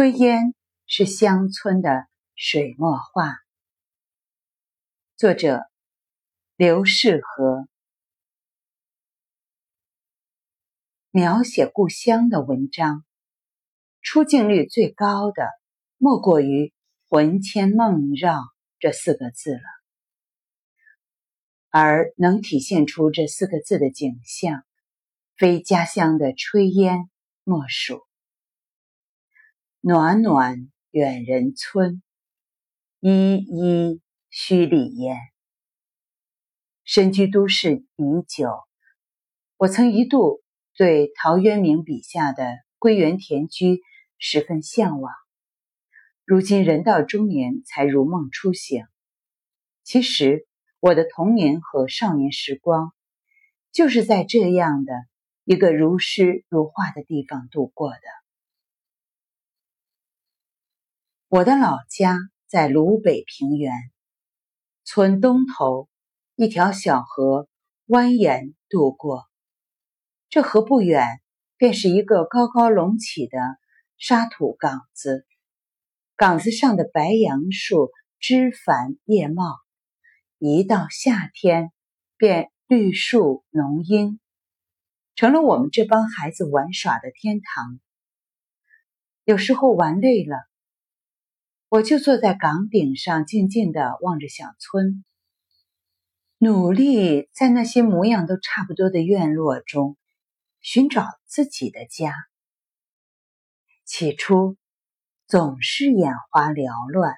炊烟是乡村的水墨画。作者刘世和。描写故乡的文章，出镜率最高的莫过于“魂牵梦绕”这四个字了。而能体现出这四个字的景象，非家乡的炊烟莫属。暖暖远人村，依依墟里烟。身居都市已久，我曾一度对陶渊明笔下的归园田居十分向往。如今人到中年，才如梦初醒。其实，我的童年和少年时光，就是在这样的一个如诗如画的地方度过的。我的老家在鲁北平原，村东头一条小河蜿蜒渡过，这河不远便是一个高高隆起的沙土岗子，岗子上的白杨树枝繁叶茂，一到夏天便绿树浓荫，成了我们这帮孩子玩耍的天堂。有时候玩累了。我就坐在岗顶上，静静的望着小村，努力在那些模样都差不多的院落中寻找自己的家。起初总是眼花缭乱，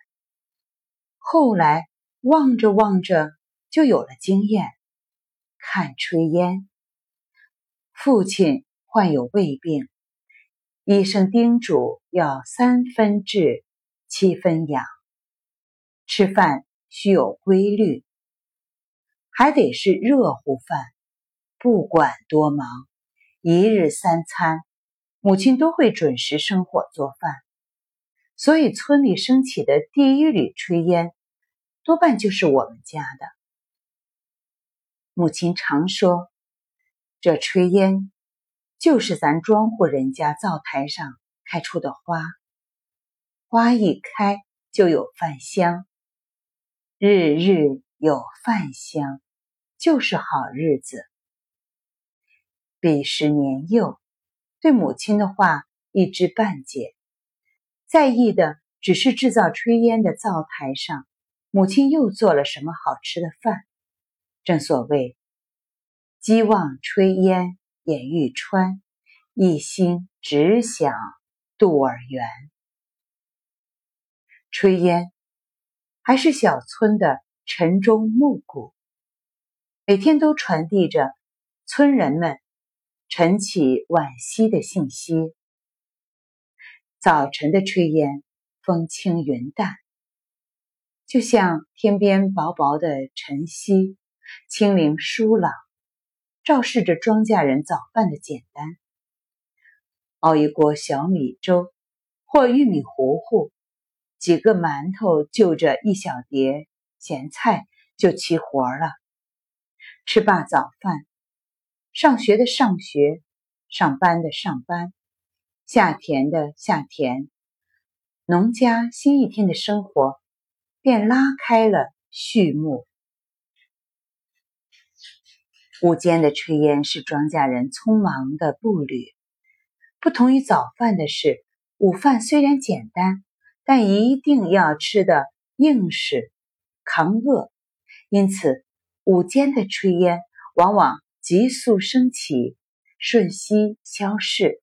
后来望着望着就有了经验。看炊烟，父亲患有胃病，医生叮嘱要三分治。七分养，吃饭需有规律，还得是热乎饭。不管多忙，一日三餐，母亲都会准时生火做饭。所以村里升起的第一缕炊烟，多半就是我们家的。母亲常说，这炊烟就是咱庄户人家灶台上开出的花。花一开就有饭香，日日有饭香，就是好日子。彼时年幼，对母亲的话一知半解，在意的只是制造炊烟的灶台上，母亲又做了什么好吃的饭。正所谓“鸡望炊烟眼欲穿，一心只想肚儿圆”。炊烟还是小村的晨钟暮鼓，每天都传递着村人们晨起晚息的信息。早晨的炊烟，风轻云淡，就像天边薄薄的晨曦，清灵疏朗，昭示着庄稼人早饭的简单。熬一锅小米粥或玉米糊糊。几个馒头就着一小碟咸菜就齐活了。吃罢早饭，上学的上学，上班的上班，下田的下田，农家新一天的生活便拉开了序幕。午间的炊烟是庄稼人匆忙的步履，不同于早饭的是，午饭虽然简单。但一定要吃的硬实，扛饿，因此午间的炊烟往往急速升起，瞬息消逝，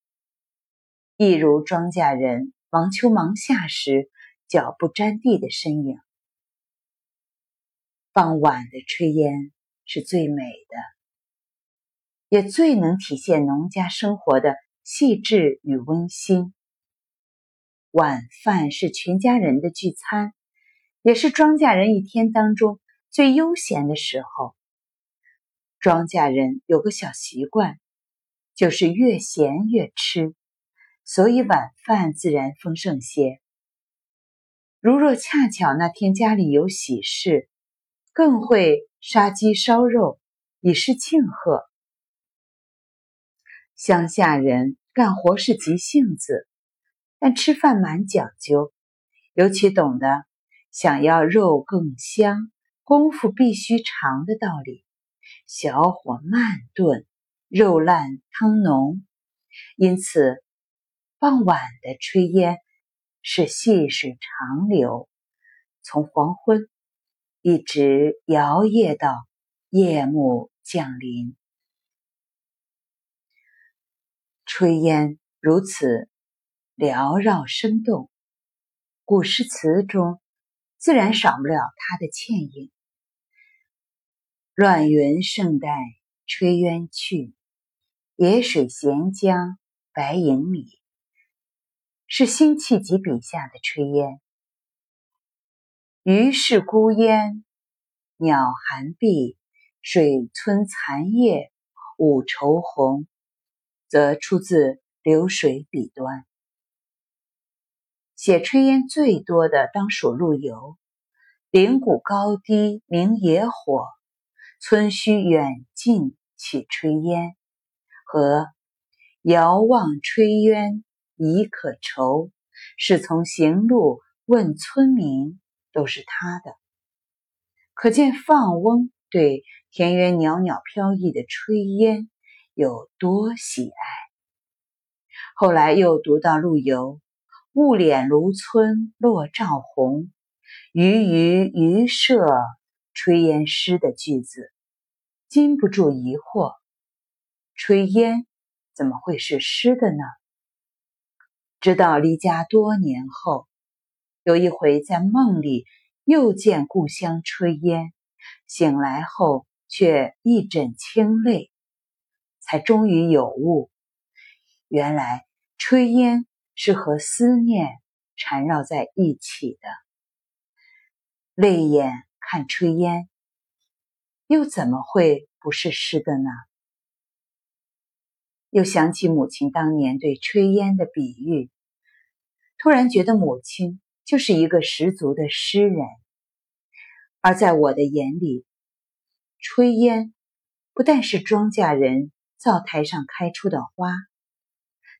一如庄稼人忙秋忙夏时脚不沾地的身影。傍晚的炊烟是最美的，也最能体现农家生活的细致与温馨。晚饭是全家人的聚餐，也是庄稼人一天当中最悠闲的时候。庄稼人有个小习惯，就是越闲越吃，所以晚饭自然丰盛些。如若恰巧那天家里有喜事，更会杀鸡烧肉，以示庆贺。乡下人干活是急性子。但吃饭蛮讲究，尤其懂得想要肉更香，功夫必须长的道理。小火慢炖，肉烂汤浓，因此傍晚的炊烟是细水长流，从黄昏一直摇曳到夜幕降临。炊烟如此缭绕生动，古诗词中自然少不了它的倩影。乱云胜带炊烟去，野水闲江白影里。是辛弃疾笔下的炊烟。鱼是孤烟，鸟寒碧，水村残叶五愁红，则出自流水笔端。写炊烟最多的当属陆游，岭谷高低明野火。村墟远近起炊烟，和遥望炊烟已可愁。是从行路问村民，都是他的。可见放翁对田园袅袅飘逸的炊烟有多喜爱。后来又读到陆游“雾敛芦村落照红，鱼鱼鱼舍”。炊烟诗的句子，禁不住疑惑：炊烟怎么会是诗的呢？直到离家多年后，有一回在梦里又见故乡炊烟，醒来后却一枕清泪，才终于有悟：原来炊烟是和思念缠绕在一起的。泪眼。看炊烟，又怎么会不是诗的呢？又想起母亲当年对炊烟的比喻，突然觉得母亲就是一个十足的诗人。而在我的眼里，炊烟不但是庄稼人灶台上开出的花，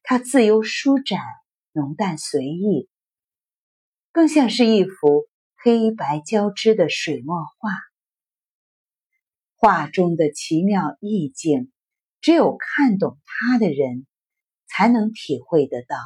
它自由舒展、浓淡随意，更像是一幅。黑白交织的水墨画，画中的奇妙意境，只有看懂它的人才能体会得到。